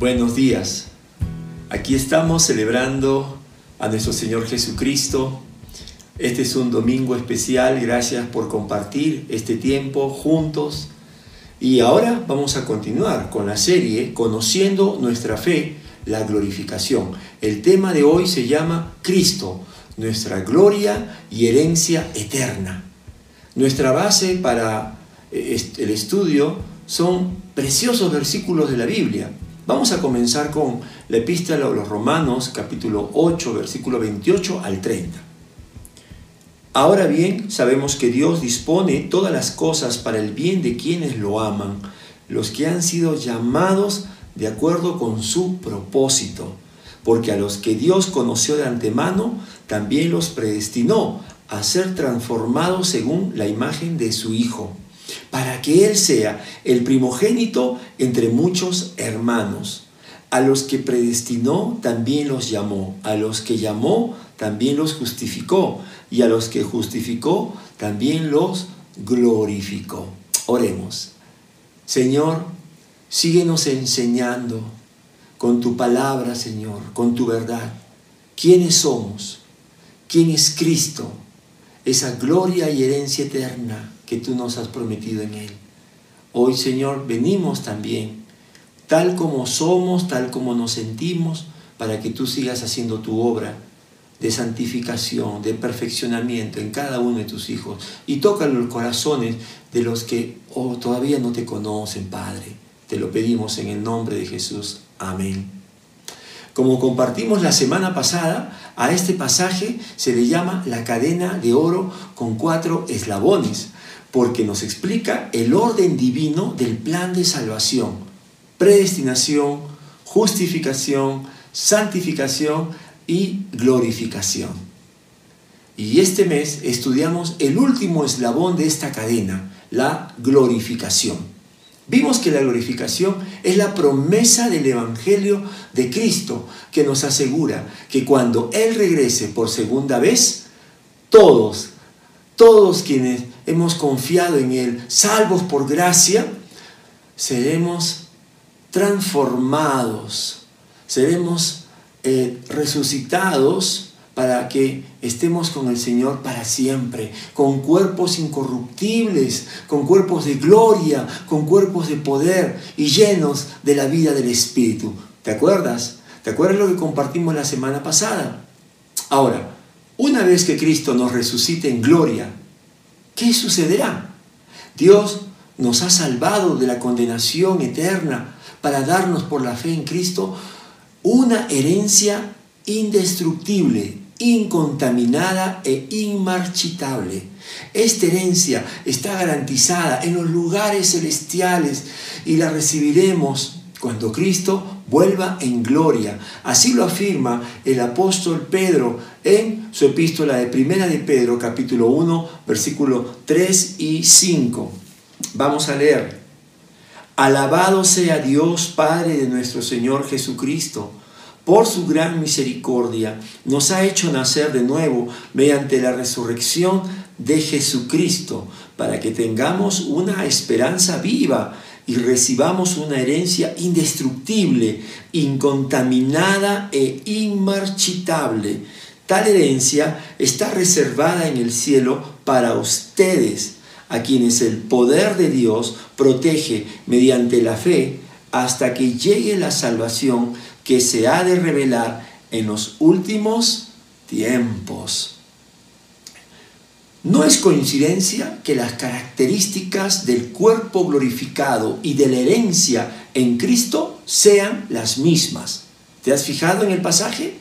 Buenos días. Aquí estamos celebrando a nuestro Señor Jesucristo. Este es un domingo especial. Gracias por compartir este tiempo juntos. Y ahora vamos a continuar con la serie Conociendo nuestra fe, la glorificación. El tema de hoy se llama Cristo, nuestra gloria y herencia eterna. Nuestra base para eh, el estudio son preciosos versículos de la Biblia. Vamos a comenzar con la epístola a los Romanos, capítulo 8, versículo 28 al 30. Ahora bien, sabemos que Dios dispone todas las cosas para el bien de quienes lo aman, los que han sido llamados de acuerdo con su propósito, porque a los que Dios conoció de antemano, también los predestinó a ser transformados según la imagen de su Hijo para que Él sea el primogénito entre muchos hermanos. A los que predestinó también los llamó, a los que llamó también los justificó, y a los que justificó también los glorificó. Oremos. Señor, síguenos enseñando con tu palabra, Señor, con tu verdad. ¿Quiénes somos? ¿Quién es Cristo? Esa gloria y herencia eterna que tú nos has prometido en Él. Hoy, Señor, venimos también, tal como somos, tal como nos sentimos, para que tú sigas haciendo tu obra de santificación, de perfeccionamiento en cada uno de tus hijos. Y toca los corazones de los que oh, todavía no te conocen, Padre. Te lo pedimos en el nombre de Jesús. Amén. Como compartimos la semana pasada, a este pasaje se le llama la cadena de oro con cuatro eslabones porque nos explica el orden divino del plan de salvación, predestinación, justificación, santificación y glorificación. Y este mes estudiamos el último eslabón de esta cadena, la glorificación. Vimos que la glorificación es la promesa del Evangelio de Cristo que nos asegura que cuando Él regrese por segunda vez, todos, todos quienes hemos confiado en Él, salvos por gracia, seremos transformados, seremos eh, resucitados para que estemos con el Señor para siempre, con cuerpos incorruptibles, con cuerpos de gloria, con cuerpos de poder y llenos de la vida del Espíritu. ¿Te acuerdas? ¿Te acuerdas lo que compartimos la semana pasada? Ahora, una vez que Cristo nos resucite en gloria, ¿qué sucederá? Dios nos ha salvado de la condenación eterna para darnos por la fe en Cristo una herencia indestructible, incontaminada e inmarchitable. Esta herencia está garantizada en los lugares celestiales y la recibiremos cuando Cristo vuelva en gloria. Así lo afirma el apóstol Pedro en su epístola de Primera de Pedro, capítulo 1, versículo 3 y 5. Vamos a leer. Alabado sea Dios, Padre de nuestro Señor Jesucristo. Por su gran misericordia nos ha hecho nacer de nuevo mediante la resurrección de Jesucristo, para que tengamos una esperanza viva y recibamos una herencia indestructible, incontaminada e inmarchitable. Tal herencia está reservada en el cielo para ustedes, a quienes el poder de Dios protege mediante la fe hasta que llegue la salvación que se ha de revelar en los últimos tiempos. No es coincidencia que las características del cuerpo glorificado y de la herencia en Cristo sean las mismas. ¿Te has fijado en el pasaje?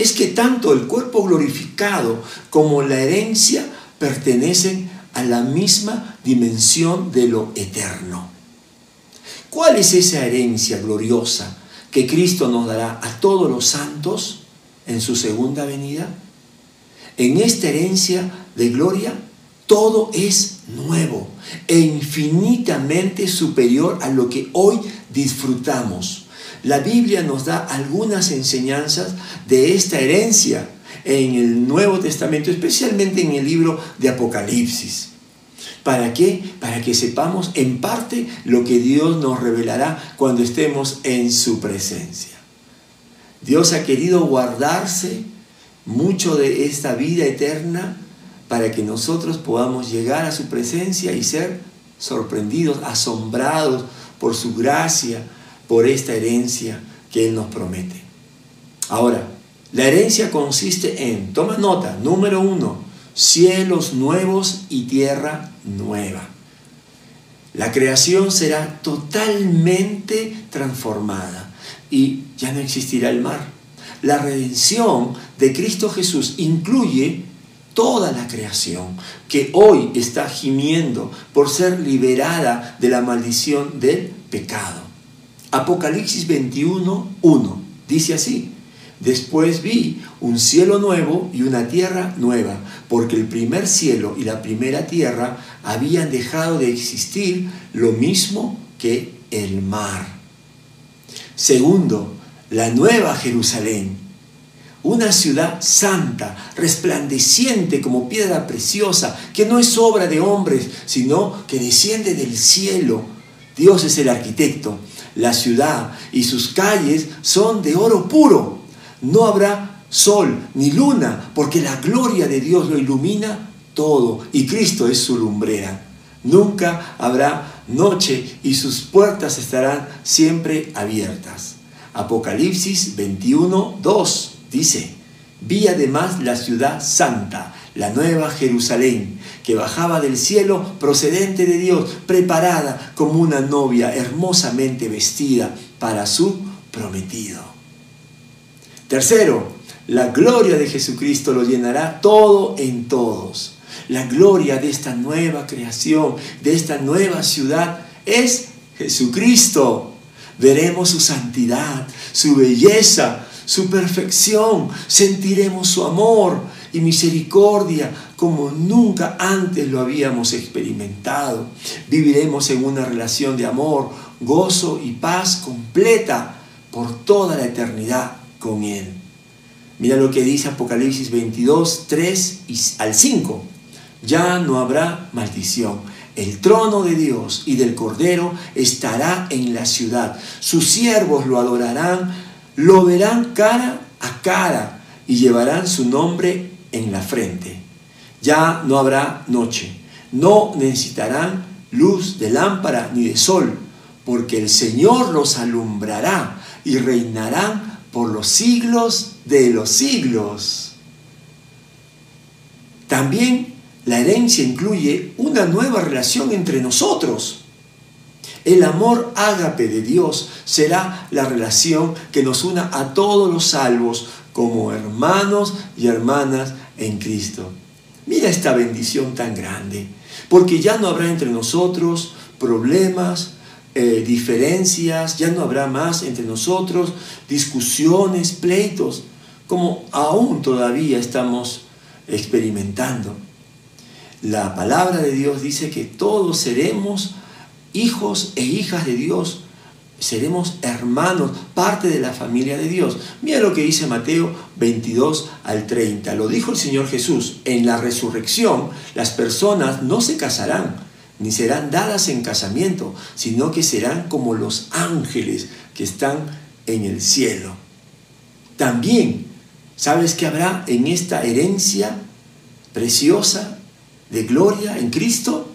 Es que tanto el cuerpo glorificado como la herencia pertenecen a la misma dimensión de lo eterno. ¿Cuál es esa herencia gloriosa que Cristo nos dará a todos los santos en su segunda venida? En esta herencia de gloria, todo es nuevo e infinitamente superior a lo que hoy disfrutamos. La Biblia nos da algunas enseñanzas de esta herencia en el Nuevo Testamento, especialmente en el libro de Apocalipsis. ¿Para qué? Para que sepamos en parte lo que Dios nos revelará cuando estemos en su presencia. Dios ha querido guardarse mucho de esta vida eterna para que nosotros podamos llegar a su presencia y ser sorprendidos, asombrados por su gracia, por esta herencia que Él nos promete. Ahora, la herencia consiste en, toma nota, número uno, cielos nuevos y tierra nueva. La creación será totalmente transformada y ya no existirá el mar. La redención de Cristo Jesús incluye toda la creación que hoy está gimiendo por ser liberada de la maldición del pecado. Apocalipsis 21, 1 dice así, Después vi un cielo nuevo y una tierra nueva, porque el primer cielo y la primera tierra habían dejado de existir lo mismo que el mar. Segundo, la nueva Jerusalén, una ciudad santa, resplandeciente como piedra preciosa, que no es obra de hombres, sino que desciende del cielo. Dios es el arquitecto. La ciudad y sus calles son de oro puro no habrá sol ni luna, porque la gloria de Dios lo ilumina todo y Cristo es su lumbrera. Nunca habrá noche y sus puertas estarán siempre abiertas. Apocalipsis 21, 2 dice, vi además la ciudad santa, la nueva Jerusalén, que bajaba del cielo procedente de Dios, preparada como una novia hermosamente vestida para su prometido. Tercero, la gloria de Jesucristo lo llenará todo en todos. La gloria de esta nueva creación, de esta nueva ciudad, es Jesucristo. Veremos su santidad, su belleza, su perfección. Sentiremos su amor y misericordia como nunca antes lo habíamos experimentado. Viviremos en una relación de amor, gozo y paz completa por toda la eternidad con Él. Mira lo que dice Apocalipsis 22, 3 y al 5. Ya no habrá maldición. El trono de Dios y del Cordero estará en la ciudad. Sus siervos lo adorarán, lo verán cara a cara y llevarán su nombre en la frente. Ya no habrá noche. No necesitarán luz de lámpara ni de sol, porque el Señor los alumbrará y reinarán por los siglos de los siglos. También la herencia incluye una nueva relación entre nosotros. El amor ágape de Dios será la relación que nos una a todos los salvos como hermanos y hermanas en Cristo. Mira esta bendición tan grande, porque ya no habrá entre nosotros problemas, eh, diferencias, ya no habrá más entre nosotros discusiones, pleitos, como aún todavía estamos experimentando. La palabra de Dios dice que todos seremos hijos e hijas de Dios, seremos hermanos, parte de la familia de Dios. Mira lo que dice Mateo 22 al 30. Lo dijo el Señor Jesús, en la resurrección las personas no se casarán ni serán dadas en casamiento, sino que serán como los ángeles que están en el cielo. También, ¿sabes que habrá en esta herencia preciosa de gloria en Cristo?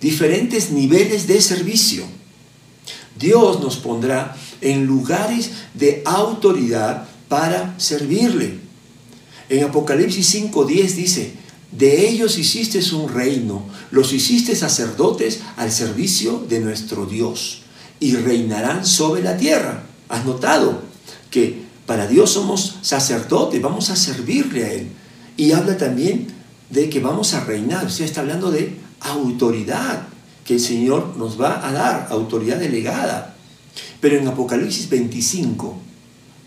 Diferentes niveles de servicio. Dios nos pondrá en lugares de autoridad para servirle. En Apocalipsis 5.10 dice, de ellos hiciste un reino, los hiciste sacerdotes al servicio de nuestro Dios y reinarán sobre la tierra. ¿Has notado que para Dios somos sacerdotes, vamos a servirle a Él? Y habla también de que vamos a reinar, o sea, está hablando de autoridad que el Señor nos va a dar, autoridad delegada. Pero en Apocalipsis 25,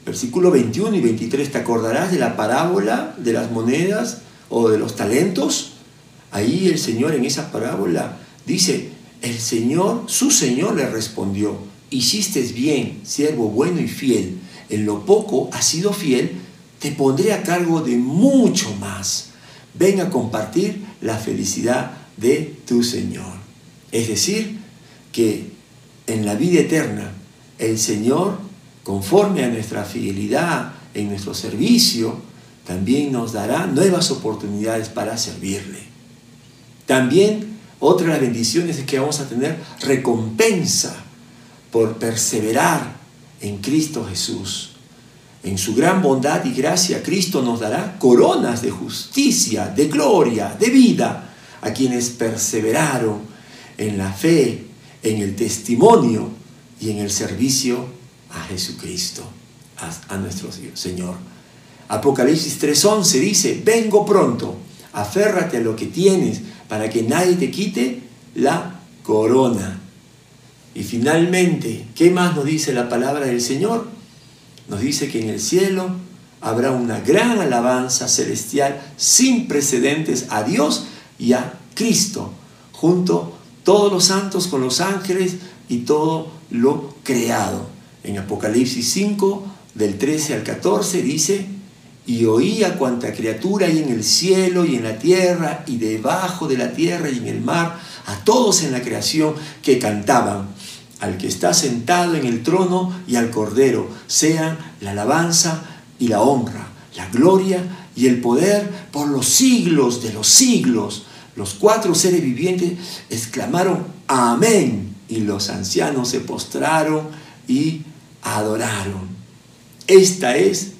versículo 21 y 23, te acordarás de la parábola de las monedas o de los talentos, ahí el Señor en esa parábola dice, el Señor, su Señor le respondió, hiciste bien, siervo bueno y fiel, en lo poco has sido fiel, te pondré a cargo de mucho más. Ven a compartir la felicidad de tu Señor. Es decir, que en la vida eterna el Señor, conforme a nuestra fidelidad en nuestro servicio, también nos dará nuevas oportunidades para servirle. También otra de las bendiciones es que vamos a tener recompensa por perseverar en Cristo Jesús. En su gran bondad y gracia, Cristo nos dará coronas de justicia, de gloria, de vida a quienes perseveraron en la fe, en el testimonio y en el servicio a Jesucristo, a, nuestro Señor. Apocalipsis 3:11 dice, vengo pronto, aférrate a lo que tienes para que nadie te quite la corona. Y finalmente, ¿qué más nos dice la palabra del Señor? Nos dice que en el cielo habrá una gran alabanza celestial sin precedentes a Dios y a Cristo, junto todos los santos con los ángeles y todo lo creado. En Apocalipsis 5, del 13 al 14, dice, y oía cuanta criatura hay en el cielo y en la tierra y debajo de la tierra y en el mar, a todos en la creación que cantaban, al que está sentado en el trono y al cordero, sean la alabanza y la honra, la gloria y el poder por los siglos de los siglos. Los cuatro seres vivientes exclamaron, amén, y los ancianos se postraron y adoraron. Esta es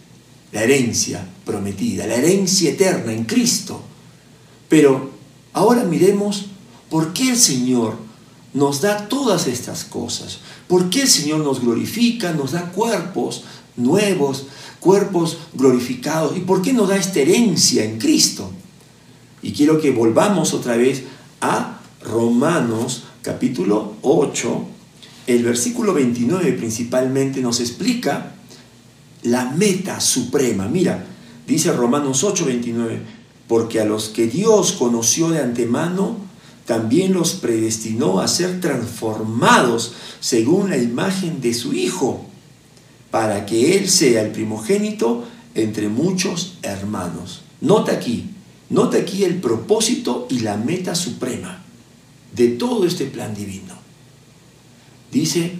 la herencia prometida, la herencia eterna en Cristo. Pero ahora miremos por qué el Señor nos da todas estas cosas. ¿Por qué el Señor nos glorifica, nos da cuerpos nuevos, cuerpos glorificados? ¿Y por qué nos da esta herencia en Cristo? Y quiero que volvamos otra vez a Romanos capítulo 8. El versículo 29 principalmente nos explica la meta suprema. Mira, dice Romanos 8:29, porque a los que Dios conoció de antemano, también los predestinó a ser transformados según la imagen de su Hijo, para que Él sea el primogénito entre muchos hermanos. Nota aquí, nota aquí el propósito y la meta suprema de todo este plan divino. Dice,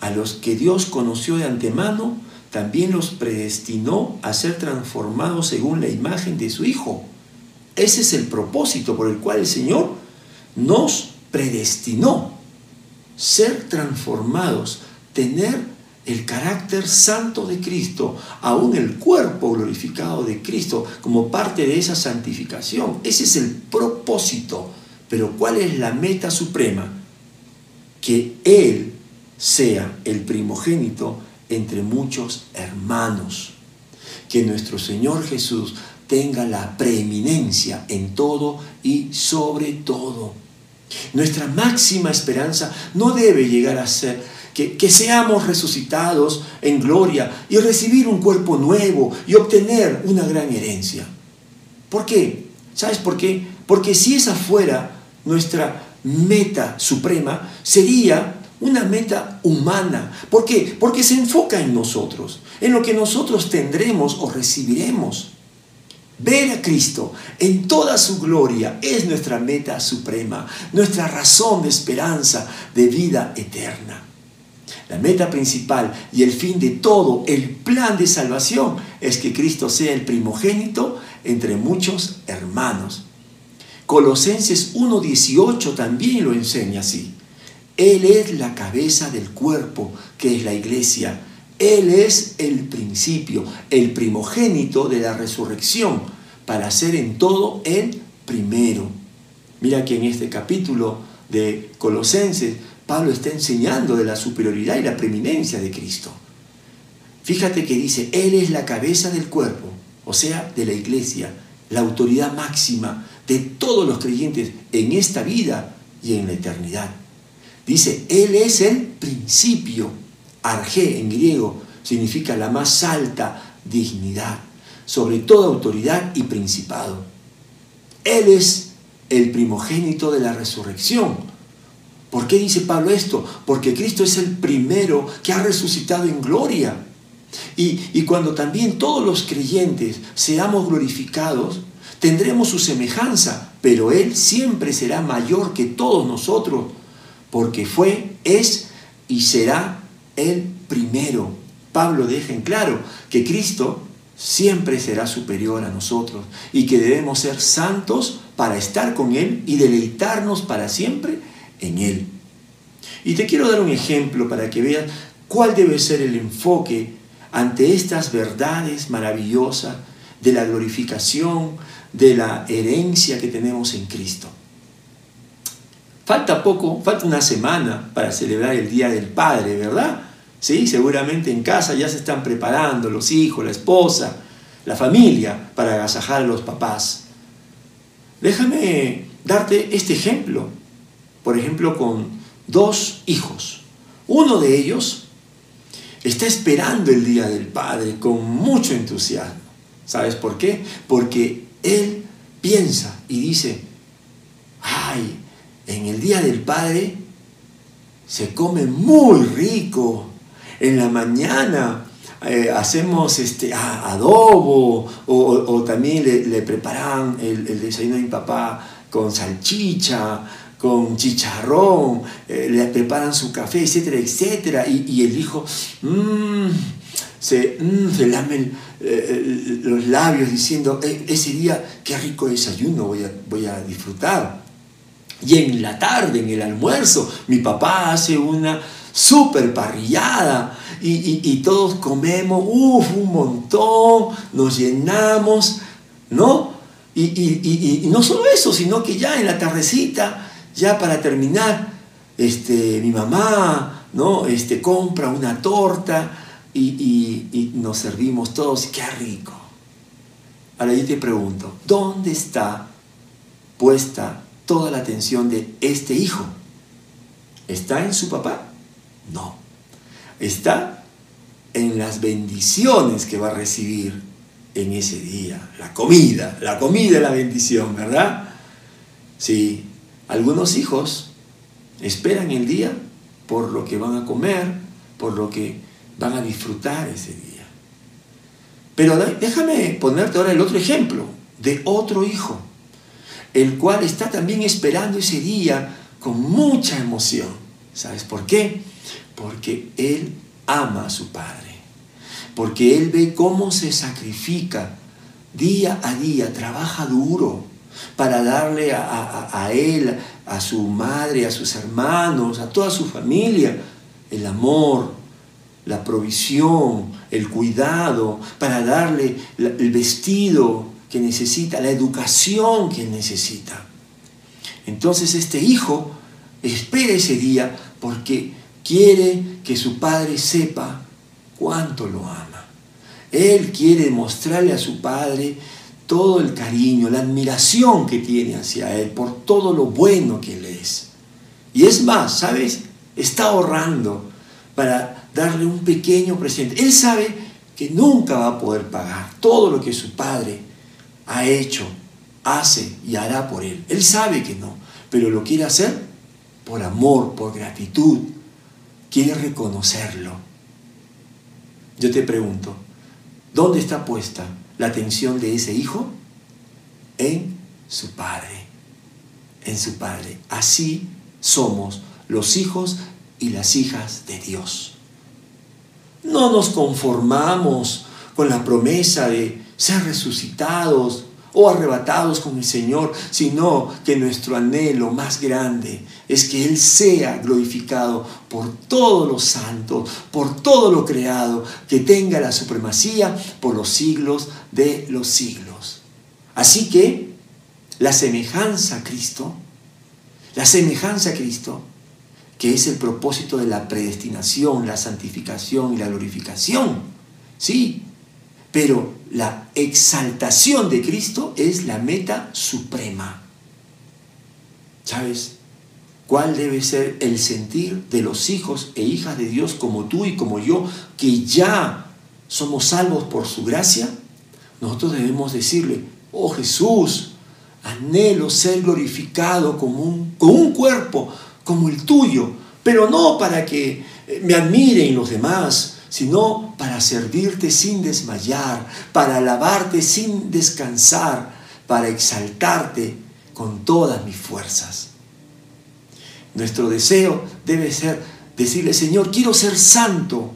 a los que Dios conoció de antemano, también los predestinó a ser transformados según la imagen de su Hijo. Ese es el propósito por el cual el Señor nos predestinó. Ser transformados, tener el carácter santo de Cristo, aún el cuerpo glorificado de Cristo, como parte de esa santificación. Ese es el propósito. Pero ¿cuál es la meta suprema? Que Él sea el primogénito entre muchos hermanos. Que nuestro Señor Jesús tenga la preeminencia en todo y sobre todo. Nuestra máxima esperanza no debe llegar a ser que, seamos resucitados en gloria y recibir un cuerpo nuevo y obtener una gran herencia. ¿Por qué? ¿Sabes por qué? Porque si esa fuera nuestra meta suprema, sería una meta humana. ¿Por qué? Porque se enfoca en nosotros, en lo que nosotros tendremos o recibiremos. Ver a Cristo en toda su gloria es nuestra meta suprema, nuestra razón de esperanza de vida eterna. La meta principal y el fin de todo el plan de salvación es que Cristo sea el primogénito entre muchos hermanos. Colosenses 1.18 también lo enseña así. Él es la cabeza del cuerpo, que es la iglesia. Él es el principio, el primogénito de la resurrección, para ser en todo el primero. Mira que en este capítulo de Colosenses, Pablo está enseñando de la superioridad y la preeminencia de Cristo. Fíjate que dice, Él es la cabeza del cuerpo, o sea, de la iglesia, la autoridad máxima de todos los creyentes en esta vida y en la eternidad. Dice, Él es el principio. Arge en griego significa la más alta dignidad, sobre toda autoridad y principado. Él es el primogénito de la resurrección. ¿Por qué dice Pablo esto? Porque Cristo es el primero que ha resucitado en gloria. Y, y cuando también todos los creyentes seamos glorificados, tendremos su semejanza pero Él siempre será mayor que todos nosotros, porque fue, es y será el primero. Pablo deja en claro que Cristo siempre será superior a nosotros y que debemos ser santos para estar con Él y deleitarnos para siempre en Él. Y te quiero dar un ejemplo para que veas cuál debe ser el enfoque ante estas verdades maravillosas de la glorificación, de la herencia que tenemos en Cristo. Falta poco, falta una semana para celebrar el Día del Padre, ¿verdad? Sí, seguramente en casa ya se están preparando los hijos, la esposa, la familia para agasajar a los papás. Déjame darte este ejemplo. Por ejemplo, con dos hijos. Uno de ellos está esperando el Día del Padre con mucho entusiasmo. ¿Sabes por qué? Porque él piensa y dice, ay, en el Día del Padre se come muy rico. En la mañana eh, hacemos este, adobo o, también le, preparan el, el, desayuno de mi papá con salchicha, con chicharrón, eh, le preparan su café, etcétera, etcétera. Y, el hijo mmm, se, mm, se lame eh, los labios diciendo, ese día qué rico desayuno voy a, voy a disfrutar. Y en la tarde, en el almuerzo, mi papá hace una super parrillada y, todos comemos, uff, un montón, nos llenamos, ¿no? Y, no solo eso, sino que ya en la tardecita, ya para terminar, este, mi mamá, ¿no? Este, compra una torta y, nos servimos todos, qué rico. Ahora yo te pregunto, ¿dónde está puesta toda la atención de este hijo? ¿Está en su papá? No está en las bendiciones que va a recibir en ese día. La comida, la comida es la bendición, ¿verdad? Sí, algunos hijos esperan el día por lo que van a comer, por lo que van a disfrutar ese día. Pero déjame ponerte ahora el otro ejemplo de otro hijo, el cual está también esperando ese día con mucha emoción. ¿Sabes por qué? Porque Él ama a su Padre. Porque Él ve cómo se sacrifica día a día, trabaja duro para darle a, Él, a su madre, a sus hermanos, a toda su familia, el amor, la provisión, el cuidado, para darle el vestido que necesita, la educación que necesita. Entonces este hijo espera ese día porque quiere que su padre sepa cuánto lo ama. Él quiere mostrarle a su padre todo el cariño, la admiración que tiene hacia él por todo lo bueno que él es. Y es más, ¿sabes? Está ahorrando para darle un pequeño presente. Él sabe que nunca va a poder pagar todo lo que su padre ha hecho, hace y hará por él. Él sabe que no, pero lo quiere hacer por amor, por gratitud, quiere reconocerlo. Yo te pregunto, ¿dónde está puesta la atención de ese hijo? En su padre, en su padre. Así somos los hijos y las hijas de Dios. No nos conformamos con la promesa de ser resucitados o arrebatados con el Señor, sino que nuestro anhelo más grande es que Él sea glorificado por todos los santos, por todo lo creado, que tenga la supremacía por los siglos de los siglos. Así que la semejanza a Cristo, la semejanza a Cristo, que es el propósito de la predestinación, la santificación y la glorificación, sí, pero la exaltación de Cristo es la meta suprema. ¿Sabes? ¿Cuál debe ser el sentir de los hijos e hijas de Dios como tú y como yo, que ya somos salvos por su gracia? Nosotros debemos decirle, oh Jesús, anhelo ser glorificado como un, con un cuerpo como el tuyo, pero no para que me admiren los demás, sino para servirte sin desmayar, para alabarte sin descansar, para exaltarte con todas mis fuerzas. Nuestro deseo debe ser decirle, Señor, quiero ser santo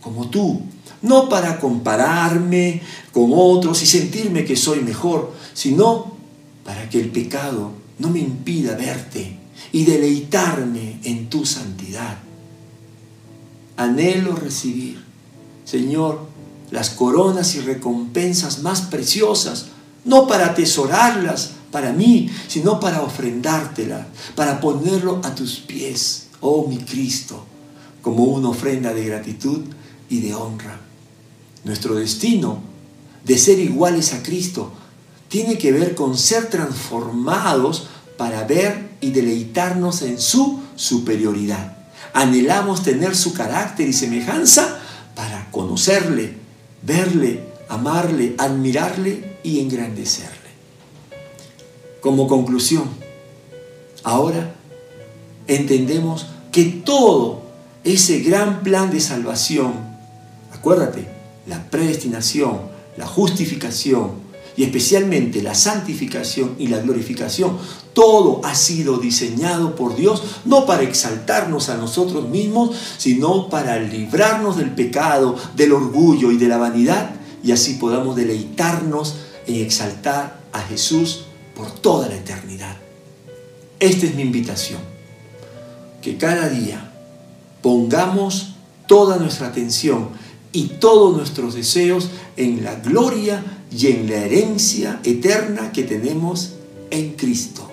como tú, no para compararme con otros y sentirme que soy mejor, sino para que el pecado no me impida verte y deleitarme en tu santidad. Anhelo recibir, Señor, las coronas y recompensas más preciosas, no para atesorarlas para mí, sino para ofrendártelas, para ponerlo a tus pies, oh mi Cristo, como una ofrenda de gratitud y de honra. Nuestro destino de ser iguales a Cristo tiene que ver con ser transformados para ver y deleitarnos en su superioridad. Anhelamos tener su carácter y semejanza para conocerle, verle, amarle, admirarle y engrandecerle. Como conclusión, ahora entendemos que todo ese gran plan de salvación, acuérdate, la predestinación, la justificación y especialmente la santificación y la glorificación, todo ha sido diseñado por Dios no para exaltarnos a nosotros mismos, sino para librarnos del pecado, del orgullo y de la vanidad y así podamos deleitarnos en exaltar a Jesús por toda la eternidad. Esta es mi invitación, que cada día pongamos toda nuestra atención y todos nuestros deseos en la gloria y en la herencia eterna que tenemos en Cristo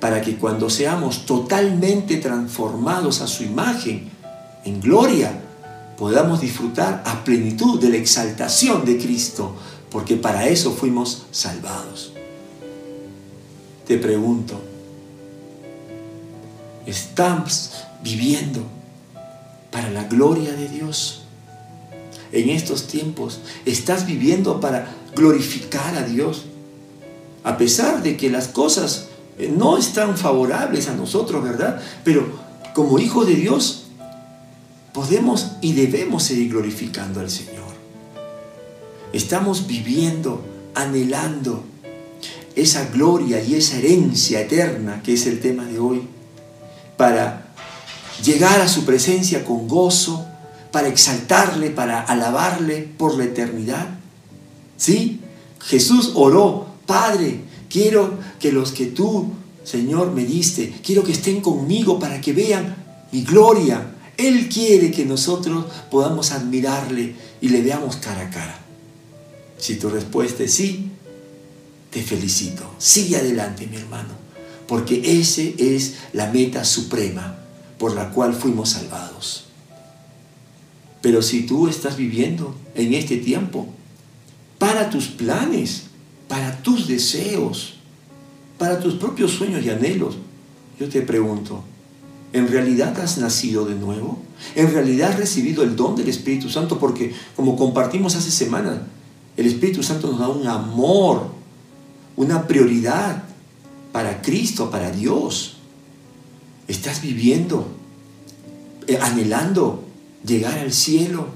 para que cuando seamos totalmente transformados a su imagen, en gloria, podamos disfrutar a plenitud de la exaltación de Cristo, porque para eso fuimos salvados. Te pregunto, ¿estás viviendo para la gloria de Dios? En estos tiempos, ¿estás viviendo para glorificar a Dios? A pesar de que las cosas eh, no están favorables a nosotros, ¿verdad? Pero como hijos de Dios podemos y debemos seguir glorificando al Señor. Estamos viviendo, anhelando esa gloria y esa herencia eterna que es el tema de hoy, para llegar a su presencia con gozo, para exaltarle, para alabarle por la eternidad. ¿Sí? Jesús oró, Padre, Quiero que los que tú, Señor, me diste, quiero que estén conmigo para que vean mi gloria. Él quiere que nosotros podamos admirarle y le veamos cara a cara. Si tu respuesta es sí, te felicito. Sigue adelante, mi hermano, porque esa es la meta suprema por la cual fuimos salvados. Pero si tú estás viviendo en este tiempo para tus planes, para tus deseos, para tus propios sueños y anhelos. Yo te pregunto, ¿en realidad has nacido de nuevo? ¿En realidad has recibido el don del Espíritu Santo? Porque como compartimos hace semanas, el Espíritu Santo nos da un amor, una prioridad para Cristo, para Dios. ¿Estás viviendo, eh, anhelando llegar al cielo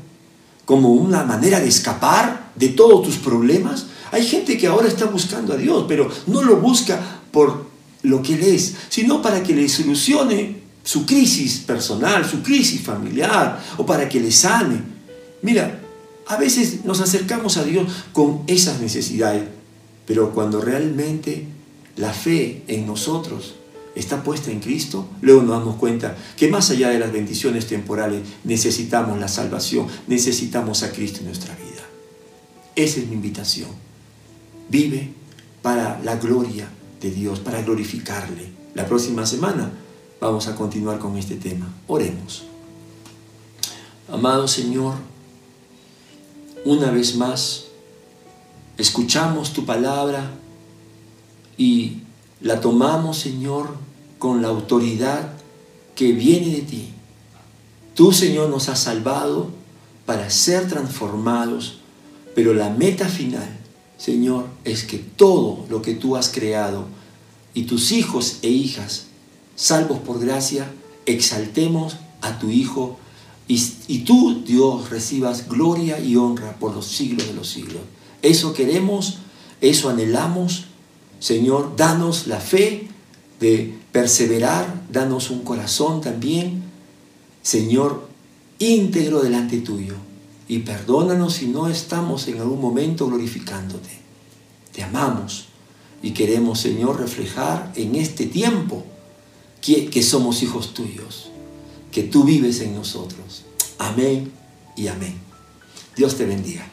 como una manera de escapar de todos tus problemas? Hay gente que ahora está buscando a Dios, pero no lo busca por lo que Él es, sino para que le solucione su crisis personal, su crisis familiar, o para que le sane. Mira, a veces nos acercamos a Dios con esas necesidades, pero cuando realmente la fe en nosotros está puesta en Cristo, luego nos damos cuenta que más allá de las bendiciones temporales necesitamos la salvación, necesitamos a Cristo en nuestra vida. Esa es mi invitación. Vive para la gloria de Dios, para glorificarle. La próxima semana vamos a continuar con este tema. Oremos. Amado Señor, una vez más, escuchamos tu palabra y la tomamos, Señor, con la autoridad que viene de ti. Tú, Señor, nos has salvado para ser transformados, pero la meta final Señor, es que todo lo que tú has creado y tus hijos e hijas, salvos por gracia, exaltemos a tu Hijo y, y, tú, Dios, recibas gloria y honra por los siglos de los siglos. Eso queremos, eso anhelamos Señor, danos la fe de perseverar, danos un corazón también, Señor, íntegro delante tuyo. Y perdónanos si no estamos en algún momento glorificándote. Te amamos y queremos, Señor, reflejar en este tiempo que, que somos hijos tuyos, que tú vives en nosotros. Amén y amén. Dios te bendiga.